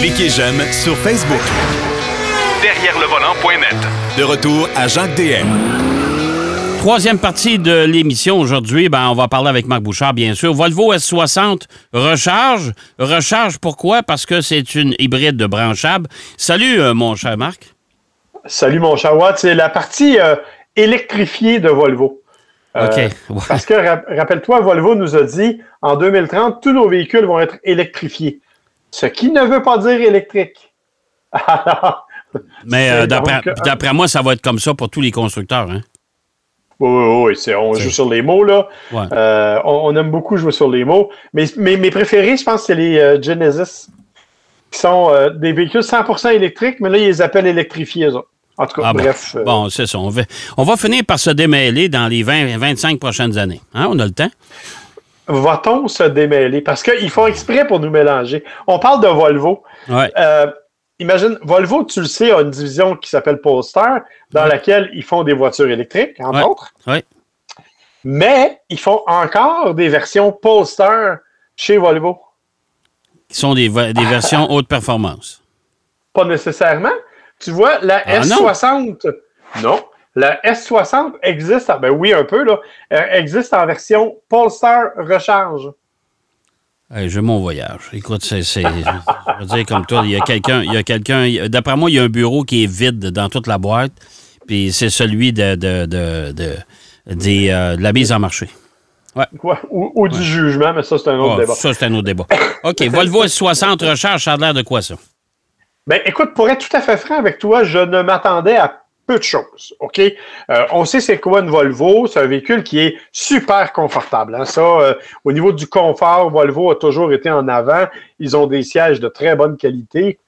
Cliquez j'aime sur Facebook. Derrière le volant.net. De retour à Jacques DM. Troisième partie de l'émission aujourd'hui, ben, on va parler avec Marc Bouchard, bien sûr. Volvo S60 recharge. Recharge pourquoi? Parce que c'est une hybride de branchable. Salut, euh, mon cher Marc. Salut, mon cher Watt. C'est la partie euh, électrifiée de Volvo. Euh, OK. Parce que, rappelle-toi, Volvo nous a dit, en 2030, tous nos véhicules vont être électrifiés. Ce qui ne veut pas dire électrique. Mais euh, d'après moi, ça va être comme ça pour tous les constructeurs. Hein? Oui, oui, oui. On joue sur les mots, là. Euh, on, aime beaucoup jouer sur les mots. Mais, mes préférés, je pense, c'est les euh, Genesis, qui sont des véhicules 100% électriques, mais là, ils les appellent électrifiés, En tout cas, ah, bref. Bon, c'est ça. On va, finir par se démêler dans les 20-25 prochaines années. Hein? On a le temps? Va-t-on se démêler? Parce qu'ils font exprès pour nous mélanger. On parle de Volvo. Euh, imagine, Volvo, tu le sais, a une division qui s'appelle Polestar, dans laquelle ils font des voitures électriques, entre autres. Mais ils font encore des versions Polestar chez Volvo. Qui sont des, versions haute performance. Pas nécessairement. Tu vois, la ah, S60, non. La S60 existe, ben oui, un peu, là, existe en version Polestar Recharge. Hey, je mon voyage. Écoute, c'est. Je veux dire, comme toi, il y a quelqu'un. Il y a quelqu'un. D'après moi, il y a un bureau qui est vide dans toute la boîte. Puis c'est celui de, de, de, de, euh, la mise en marché. Ouais. Ou, du jugement, mais ça, c'est un autre débat. Ça, c'est un autre débat. OK. Volvo S60 Recharge, ça a l'air de quoi, ça? Ben, écoute, pour être tout à fait franc avec toi, je ne m'attendais à peu de choses. OK? Euh, on sait c'est quoi une Volvo. C'est un véhicule qui est super confortable. Hein. Ça, euh, au niveau du confort, Volvo a toujours été en avant. Ils ont des sièges de très bonne qualité.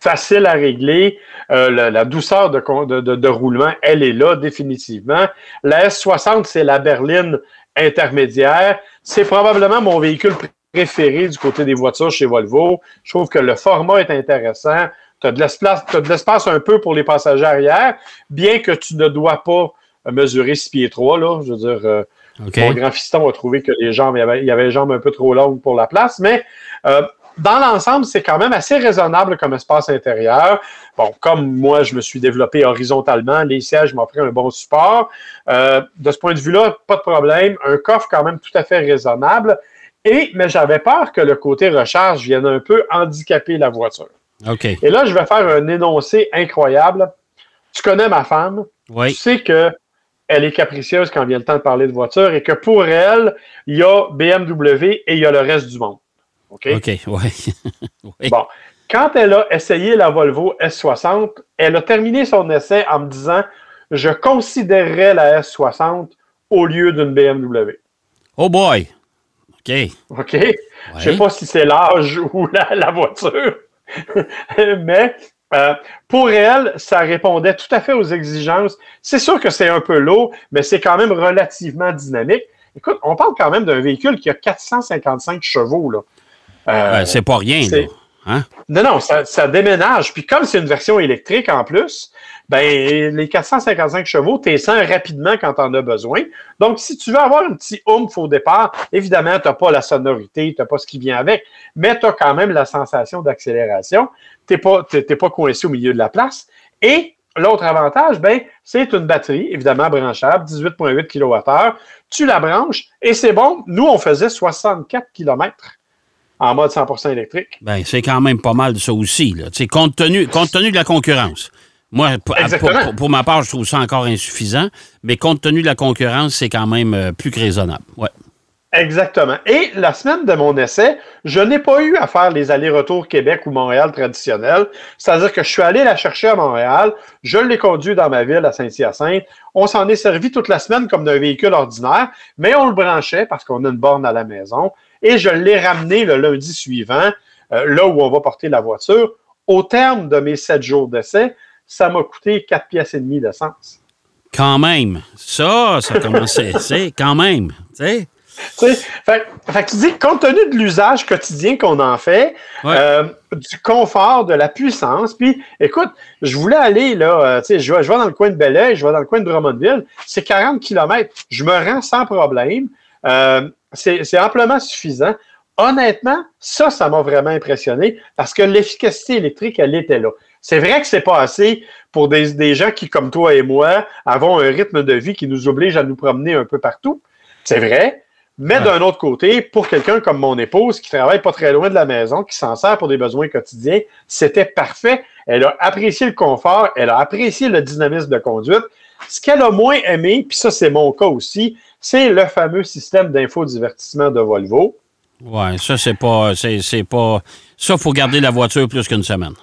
Facile à régler. Euh, la, douceur de, de, roulement, elle est là définitivement. La S60, c'est la berline intermédiaire. C'est probablement mon véhicule préféré du côté des voitures chez Volvo. Je trouve que le format est intéressant tu as de l'espace un peu pour les passagers arrière, bien que tu ne dois pas mesurer 6 pieds 3. Là. Je veux dire, euh, mon grand fiston a trouvé que les jambes, il y, avait, il y avait les jambes un peu trop longues pour la place, mais euh, dans l'ensemble, c'est quand même assez raisonnable comme espace intérieur. Bon, comme moi, je me suis développé horizontalement, les sièges m'ont pris un bon support. Euh, de ce point de vue-là, pas de problème. Un coffre quand même tout à fait raisonnable. Et, mais j'avais peur que le côté recharge vienne un peu handicaper la voiture. Et là, je vais faire un énoncé incroyable. Tu connais ma femme. Tu sais que elle est capricieuse quand vient le temps de parler de voiture et que pour elle, il y a BMW et il y a le reste du monde. OK? OK, oui. Bon. Quand elle a essayé la Volvo S60, elle a terminé son essai en me disant Je considérerais la S60 au lieu d'une BMW. Oh boy! OK. OK? Je ne sais pas si c'est l'âge ou la voiture. Mais euh, pour elle, ça répondait tout à fait aux exigences. C'est sûr que c'est un peu lourd, mais c'est quand même relativement dynamique. Écoute, on parle quand même d'un véhicule qui a 455 chevaux. Là. Euh, c'est pas rien. Hein? Non, non, ça, déménage. Puis comme c'est une version électrique en plus, ben les 455 chevaux, tu sens rapidement quand tu en as besoin. Donc, si tu veux avoir un petit oomph au départ, évidemment, tu n'as pas la sonorité, tu n'as pas ce qui vient avec, mais tu as quand même la sensation d'accélération. Tu n'es pas, pas coincé au milieu de la place. Et L'autre avantage, ben, c'est une batterie, évidemment branchable, 18,8 kWh. Tu la branches et c'est bon. Nous, on faisait 64 km en mode 100% électrique. Ben, c'est quand même pas mal de ça aussi, compte tenu de la concurrence. Moi, pour, ma part, je trouve ça encore insuffisant, mais compte tenu de la concurrence, c'est quand même euh, plus que raisonnable. Ouais. Exactement. Et la semaine de mon essai, je n'ai pas eu à faire les allers-retours Québec ou Montréal traditionnels. C'est-à-dire que je suis allé la chercher à Montréal, je l'ai conduit dans ma ville à Saint-Hyacinthe. On s'en est servi toute la semaine comme d'un véhicule ordinaire, mais on le branchait parce qu'on a une borne à la maison et je l'ai ramené le lundi suivant, euh, là où on va porter la voiture. Au terme de mes sept jours d'essai, ça m'a coûté quatre pièces et demie d'essence. Quand même. Ça, ça commence c'est quand même. Tu sais. Fait, fait, tu dis, compte tenu de l'usage quotidien qu'on en fait, euh, du confort, de la puissance, puis écoute, je voulais aller, là, euh, tu sais, je vais, je vais dans le coin de Belleuil, je vais dans le coin de Drummondville, c'est 40 km, je me rends sans problème. Euh, c'est amplement suffisant. honnêtement, ça, ça m'a vraiment impressionné parce que l'efficacité électrique, elle était là. C'est vrai que c'est pas assez pour des, des, gens qui, comme toi et moi, avons un rythme de vie qui nous oblige à nous promener un peu partout. C'est vrai. Mais d'un autre côté, pour quelqu'un comme mon épouse qui travaille pas très loin de la maison, qui s'en sert pour des besoins quotidiens, c'était parfait. Elle a apprécié le confort, elle a apprécié le dynamisme de conduite. Ce qu'elle a moins aimé, puis ça c'est mon cas aussi, c'est le fameux système d'infodivertissement de Volvo. Oui, ça c'est pas, c'est pas, ça faut garder la voiture plus qu'une semaine.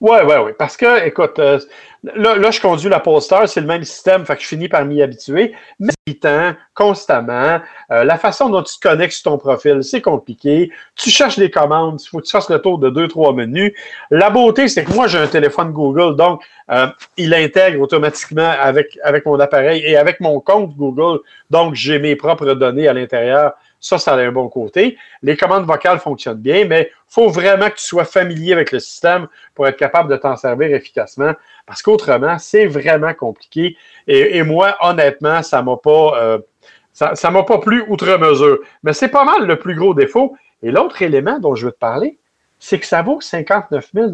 Oui, oui, oui. Parce que, écoute, euh, là, là, je conduis la Polestar, c'est le même système, fait que je finis par m'y habituer. Mais temps, constamment, euh, la façon dont tu te connectes sur ton profil, c'est compliqué. Tu cherches les commandes, il faut que tu fasses le tour de deux, trois menus. La beauté, c'est que moi, j'ai un téléphone Google, donc euh, il intègre automatiquement avec, avec mon appareil et avec mon compte Google. Donc, j'ai mes propres données à l'intérieur ça, ça a un bon côté. Les commandes vocales fonctionnent bien, mais il faut vraiment que tu sois familier avec le système pour être capable de t'en servir efficacement. Parce qu'autrement, c'est vraiment compliqué. Et, moi, honnêtement, ça m'a pas. Euh, ça, m'a pas plu outre mesure. Mais c'est pas mal le plus gros défaut. Et l'autre élément dont je veux te parler, c'est que ça vaut 59 000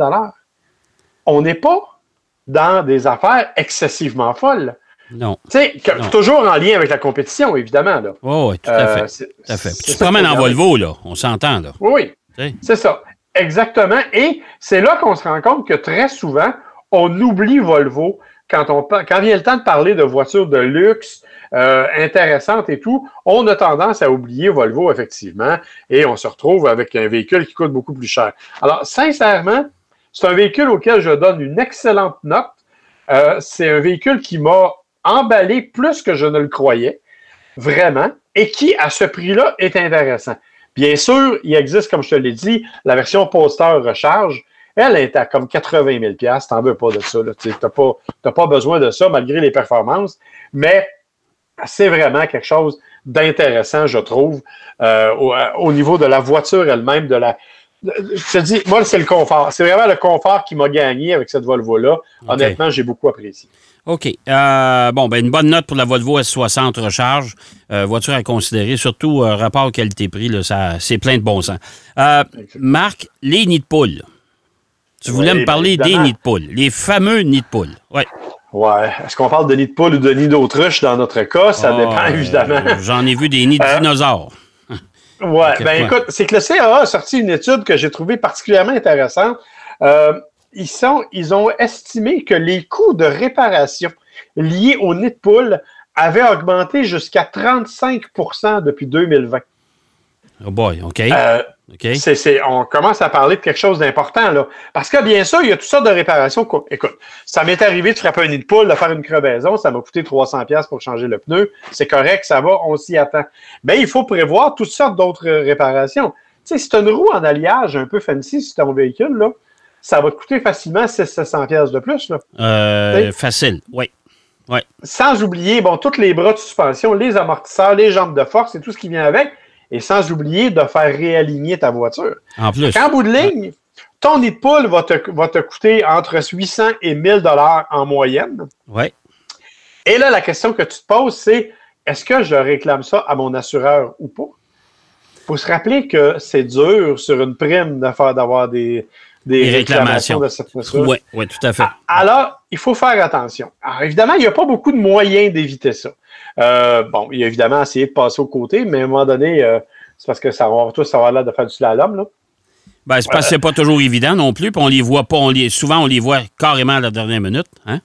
On n'est pas dans des affaires excessivement folles. Non. Tu sais, toujours en lien avec la compétition, évidemment. Là. oui, tout à fait. Euh, tout à fait. Tu te promènes en Volvo, là. On s'entend, là. Oui, c'est ça. Exactement. Et c'est là qu'on se rend compte que très souvent, on oublie Volvo quand, on, quand vient le temps de parler de voitures de luxe euh, intéressantes et tout. On a tendance à oublier Volvo, effectivement, et on se retrouve avec un véhicule qui coûte beaucoup plus cher. Alors, sincèrement, c'est un véhicule auquel je donne une excellente note. Euh, c'est un véhicule qui m'a emballé plus que je ne le croyais, vraiment, et qui, à ce prix-là, est intéressant. Bien sûr, il existe, comme je te l'ai dit, la version poster recharge. Elle est à comme 80 000 Tu n'en veux pas de ça. Tu n'as pas, besoin de ça, malgré les performances. Mais c'est vraiment quelque chose d'intéressant, je trouve, euh, au, niveau de la voiture elle-même, de la, je te dis, moi, c'est le confort. C'est vraiment le confort qui m'a gagné avec cette Volvo-là. Honnêtement, j'ai beaucoup apprécié. OK. Euh, bon, ben une bonne note pour la Volvo S60 recharge. Euh, voiture à considérer, surtout euh, rapport qualité-prix, c'est plein de bon sens. Marc, les nids de poule. Tu voulais me parler des nids de poule, les fameux nids de poule. Oui. Ouais. Est-ce qu'on parle de nids de poule ou de nids d'autruche dans notre cas? Ça ah, dépend, évidemment. J'en ai vu des nids de dinosaures. Oui, ben écoute, c'est que le CAA a sorti une étude que j'ai trouvée particulièrement intéressante. Euh, ils, sont, ils ont estimé que les coûts de réparation liés au nid de poule avaient augmenté jusqu'à 35% depuis 2020. Oh boy, OK. Euh, on commence à parler de quelque chose d'important, là. Parce que, bien sûr, il y a toutes sortes de réparations. Écoute, ça m'est arrivé de frapper un nid de poule, de faire une crevaison, ça m'a coûté 300$ pour changer le pneu. C'est correct, ça va, on s'y attend. Mais il faut prévoir toutes sortes d'autres réparations. Tu sais, si tu as une roue en alliage un peu fancy sur ton véhicule, là, ça va te coûter facilement 600$ de plus. Là. Euh, facile, oui. Ouais. Sans oublier, bon, tous les bras de suspension, les amortisseurs, les jambes de force et tout ce qui vient avec et sans oublier de faire réaligner ta voiture. En plus. En bout de ligne, ton nid de poule va te, va te coûter entre 800 et 1000 dollars en moyenne. Oui. Et là, la question que tu te poses, c'est est-ce que je réclame ça à mon assureur ou pas? Il faut se rappeler que c'est dur sur une prime d'avoir des, des, réclamations. de cette façon. Oui, oui, tout à fait. Alors, il faut faire attention. Alors, évidemment, il n'y a pas beaucoup de moyens d'éviter ça. Euh, bon, il a évidemment essayé de passer au côté, mais à un moment donné, euh, c'est parce que ça va tous avoir l'air de faire du slalom, là. Ben, c'est parce que c'est pas toujours évident non plus, puis on les voit pas, on les, souvent on les voit carrément à la dernière minute, hein?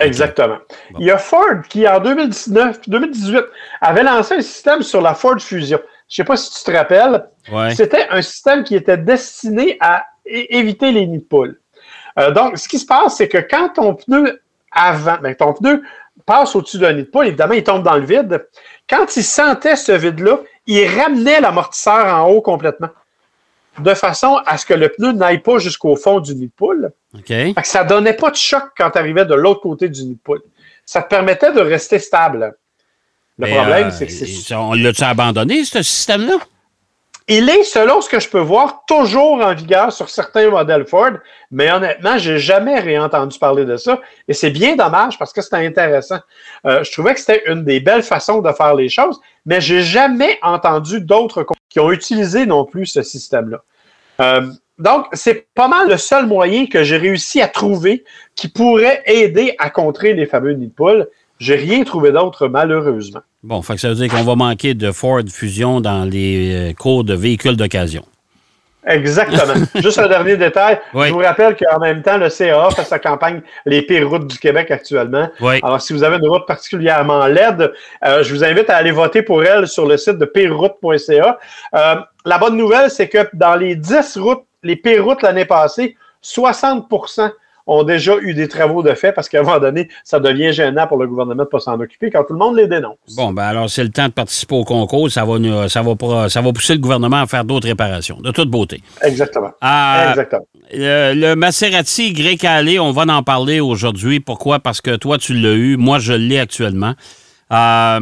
Exactement. Il y a Ford qui, en 2019, 2018, avait lancé un système sur la Ford Fusion. Je ne sais pas si tu te rappelles. C'était un système qui était destiné à éviter les nids de poule. Euh, donc, ce qui se passe, c'est que quand ton pneu avant, ben, ton pneu passe au-dessus d'un nid de poule, évidemment, il tombe dans le vide. Quand il sentait ce vide-là, il ramenait l'amortisseur en haut complètement. De façon à ce que le pneu n'aille pas jusqu'au fond du nid de poule. ça ne donnait pas de choc quand tu arrivais de l'autre côté du nid de poule. Ça te permettait de rester stable. Le problème, euh, c'est que c'est. On l'a-tu abandonné, ce système-là? Il est, selon ce que je peux voir, toujours en vigueur sur certains modèles Ford, mais honnêtement, j'ai jamais réentendu parler de ça. Et c'est bien dommage parce que c'était intéressant. Euh, je trouvais que c'était une des belles façons de faire les choses, mais j'ai jamais entendu d'autres qui ont utilisé non plus ce système-là. Euh, donc, c'est pas mal le seul moyen que j'ai réussi à trouver qui pourrait aider à contrer les fameux nids de poule. J'ai rien trouvé d'autre, malheureusement. Bon, fait que ça veut dire qu'on va manquer de Ford Fusion dans les euh, cours de véhicules d'occasion. Exactement. Juste un dernier détail. Je vous rappelle qu'en même temps, le CA fait sa campagne Les pires routes du Québec actuellement. Alors, si vous avez une route particulièrement laide, euh, je vous invite à aller voter pour elle sur le site de pireroute.ca. Euh, la bonne nouvelle, c'est que dans les 10 routes, les pires routes l'année passée, 60 ont déjà eu des travaux de fait parce qu'à un moment donné, ça devient gênant pour le gouvernement de ne pas s'en occuper quand tout le monde les dénonce. Bon, ben alors c'est le temps de participer au concours. Ça va, ça va, ça va pousser le gouvernement à faire d'autres réparations, de toute beauté. Exactement. Ah, Exactement. le Maserati Calais, on va en parler aujourd'hui. Pourquoi? Parce que toi, tu l'as eu. Moi, je l'ai actuellement. Euh,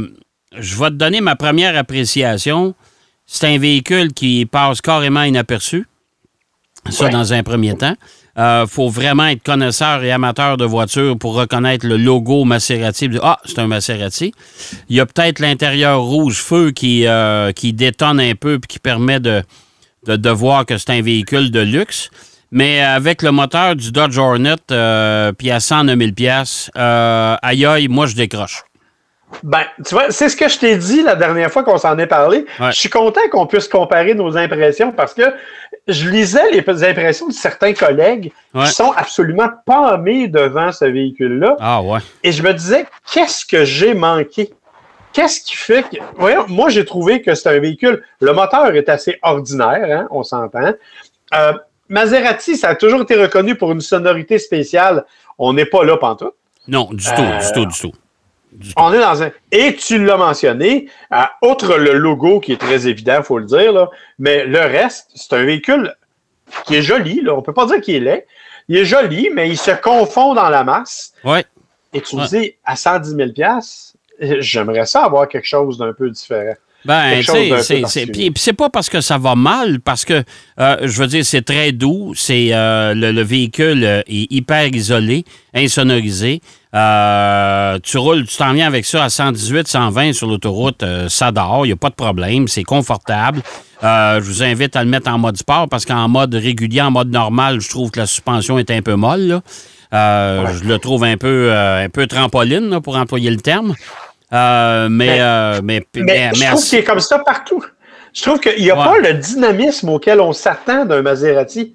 je vais te donner ma première appréciation. C'est un véhicule qui passe carrément inaperçu. Ça, dans un premier temps. Il euh, faut vraiment être connaisseur et amateur de voitures pour reconnaître le logo Maserati. Ah, c'est un Maserati. Il y a peut-être l'intérieur rouge feu qui, euh, qui détonne un peu et qui permet de, de, voir que c'est un véhicule de luxe. Mais avec le moteur du Dodge Hornet, euh, puis à 109 000 euh, aïe aïe, moi je décroche. Ben, tu vois, c'est ce que je t'ai dit la dernière fois qu'on s'en est parlé. Je suis content qu'on puisse comparer nos impressions parce que je lisais les impressions de certains collègues qui sont absolument pâmés devant ce véhicule-là. Ah ouais. Et je me disais, qu'est-ce que j'ai manqué? Qu'est-ce qui fait que. Voyons, moi, j'ai trouvé que c'est un véhicule. Le moteur est assez ordinaire, hein, on s'entend. Euh, Maserati, ça a toujours été reconnu pour une sonorité spéciale. On n'est pas là pantoute. Non, du tout, du tout, du tout. On est dans un. Et tu l'as mentionné, outre le logo qui est très évident, il faut le dire, là, mais le reste, c'est un véhicule qui est joli. Là. On ne peut pas dire qu'il est laid. Il est joli, mais il se confond dans la masse. Ouais. Et tu me dis, à 110 000 j'aimerais ça avoir quelque chose d'un peu différent. Ben, puis c'est pas parce que ça va mal, parce que, euh, je veux dire, c'est très doux, c'est euh, le, véhicule est hyper isolé, insonorisé. Euh, tu roules, tu t'en viens avec ça à 118, 120 sur l'autoroute, ça dort, il n'y a pas de problème, c'est confortable. je vous invite à le mettre en mode sport parce qu'en mode régulier, en mode normal, je trouve que la suspension est un peu molle. Je le trouve un peu, un peu trampoline, pour employer le terme. Euh, mais, mais, mais, je trouve qu'il est comme ça partout. Je trouve qu'il n'y a pas le dynamisme auquel on s'attend d'un Maserati.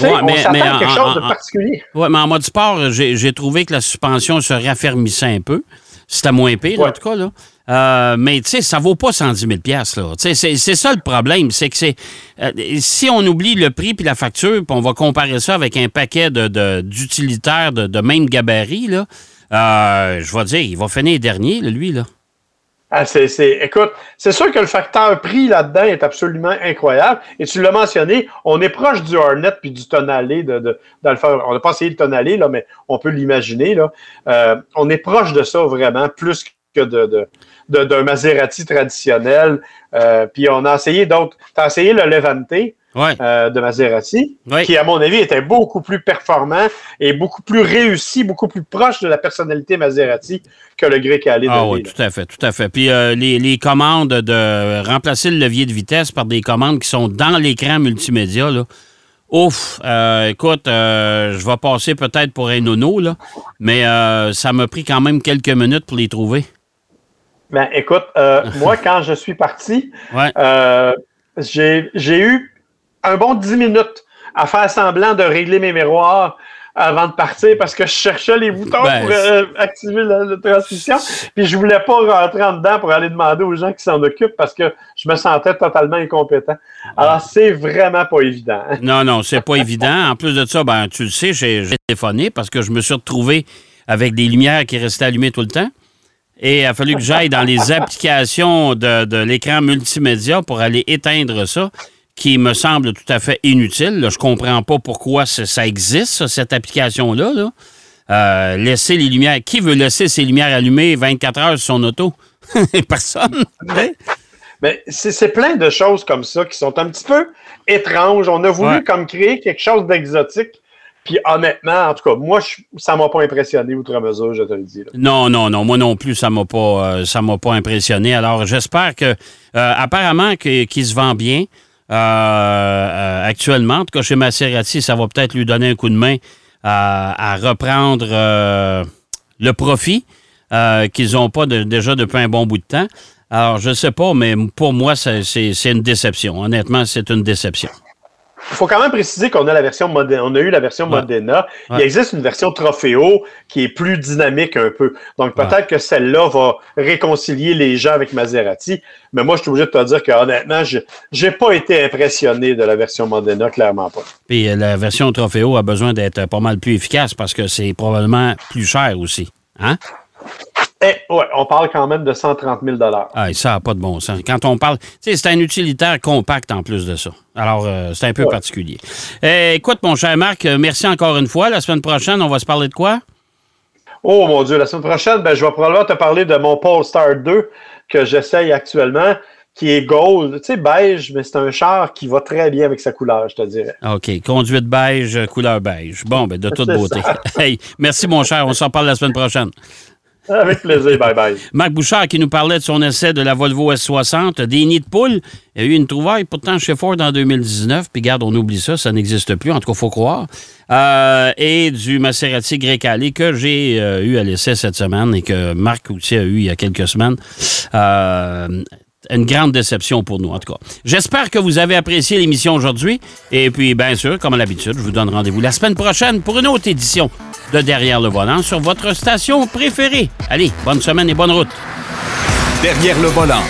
Ouais, on s'attend à quelque chose de particulier. Oui, mais en mode sport, j'ai trouvé que la suspension se raffermissait un peu. C'était moins pire, en tout cas. Là. Euh, mais tu sais, ça vaut pas 110 000 là. C'est ça le problème. C'est que c'est euh, si on oublie le prix puis la facture, puis on va comparer ça avec un paquet d'utilitaires de, de, de, même gabarit, là, euh, je vais dire, il va finir dernier, lui, là. Ah, c'est, écoute, c'est sûr que le facteur prix là-dedans est absolument incroyable. Et tu l'as mentionné, on est proche du Hornet puis du Tonalé de, de. On n'a pas essayé le Tonalé, là, mais on peut l'imaginer. Là. Euh, on est proche de ça vraiment, plus que de, d'un Maserati traditionnel. Euh, puis on a essayé d'autres. Tu as essayé le Levante. Euh, de Maserati, qui, à mon avis, était beaucoup plus performant et beaucoup plus réussi, beaucoup plus proche de la personnalité Maserati que le Grey Calais. Ah oui, tout à fait, tout à fait. Puis euh, les, commandes de remplacer le levier de vitesse par des commandes qui sont dans l'écran multimédia, là. Ouf, euh, écoute, je vais passer peut-être pour un nono, là, mais ça m'a pris quand même quelques minutes pour les trouver. Ben, écoute, moi, quand je suis parti, j'ai eu un bon 10 minutes à faire semblant de régler mes miroirs avant de partir parce que je cherchais les boutons ben, pour euh, activer la, transmission. Puis je voulais pas rentrer en dedans pour aller demander aux gens qui s'en occupent parce que je me sentais totalement incompétent. Alors, c'est vraiment pas évident. Non, non, c'est pas évident. En plus de ça, ben, tu le sais, j'ai téléphoné parce que je me suis retrouvé avec des lumières qui restaient allumées tout le temps. Et il a fallu que j'aille dans les applications de, de l'écran multimédia pour aller éteindre ça qui me semble tout à fait inutile. Je je comprends pas pourquoi ça existe, cette application-là. Euh, laisser les lumières. Qui veut laisser ses lumières allumées 24 heures sur son auto? Personne. Mais c'est plein de choses comme ça qui sont un petit peu étranges. On a voulu comme créer quelque chose d'exotique. Honnêtement, en tout cas, moi, ça m'a pas impressionné outre mesure, je te le dis. Non, non, non. Moi non plus, ça m'a pas, euh, ça m'a pas impressionné. Alors, j'espère que, euh, apparemment, qu'il se vend bien. Euh, actuellement, en tout cas chez Maserati, ça va peut-être lui donner un coup de main à, reprendre le profit qu'ils n'ont pas déjà depuis un bon bout de temps. Alors, je sais pas, mais pour moi, c'est une déception. Honnêtement, c'est une déception. Il faut quand même préciser qu'on a la version Modena. On a eu la version Modena. Il existe une version Trofeo qui est plus dynamique un peu. Donc peut-être que celle-là va réconcilier les gens avec Maserati. Mais moi, je suis obligé de te dire que honnêtement, je n'ai pas été impressionné de la version Modena, clairement pas. Puis euh, la version Trofeo a besoin d'être pas mal plus efficace parce que c'est probablement plus cher aussi. Hein? Eh, ouais, on parle quand même de 130 000 ah, Ça n'a pas de bon sens. Quand on parle, c'est un utilitaire compact en plus de ça. Alors, euh, c'est un peu particulier. Eh, écoute, mon cher Marc, euh, merci encore une fois. La semaine prochaine, on va se parler de quoi? Oh mon Dieu, la semaine prochaine, ben, je vais probablement te parler de mon Polestar 2 que j'essaye actuellement, qui est gold, tu sais, beige, mais c'est un char qui va très bien avec sa couleur, je te dirais. OK, conduite beige, couleur beige. Bon, ben de toute beauté. hey, merci mon cher, on s'en parle la semaine prochaine. Avec plaisir. Bye bye. Marc Bouchard qui nous parlait de son essai de la Volvo S60, des nids de poules. Il y a eu une trouvaille pourtant chez Ford en 2019. Puis garde, on oublie ça, ça n'existe plus. En tout cas, faut croire. Euh, et du Maserati Grecale que j'ai euh, eu à l'essai cette semaine et que Marc aussi a eu il y a quelques semaines. Euh, une grande déception pour nous, en tout cas. J'espère que vous avez apprécié l'émission aujourd'hui. Et puis, bien sûr, comme à l'habitude, je vous donne rendez-vous la semaine prochaine pour une autre édition de Derrière le volant sur votre station préférée. Allez, bonne semaine et bonne route. Derrière le volant.